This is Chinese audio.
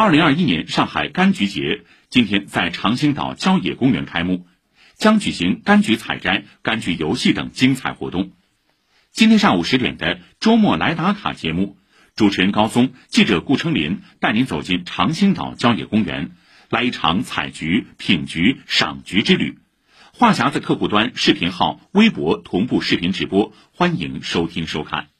二零二一年上海柑橘节今天在长兴岛郊野公园开幕，将举行柑橘采摘、柑橘游戏等精彩活动。今天上午十点的周末来打卡节目，主持人高松、记者顾成林带您走进长兴岛郊野公园，来一场采菊品菊赏菊之旅。话匣子客户端、视频号、微博同步视频直播，欢迎收听收看。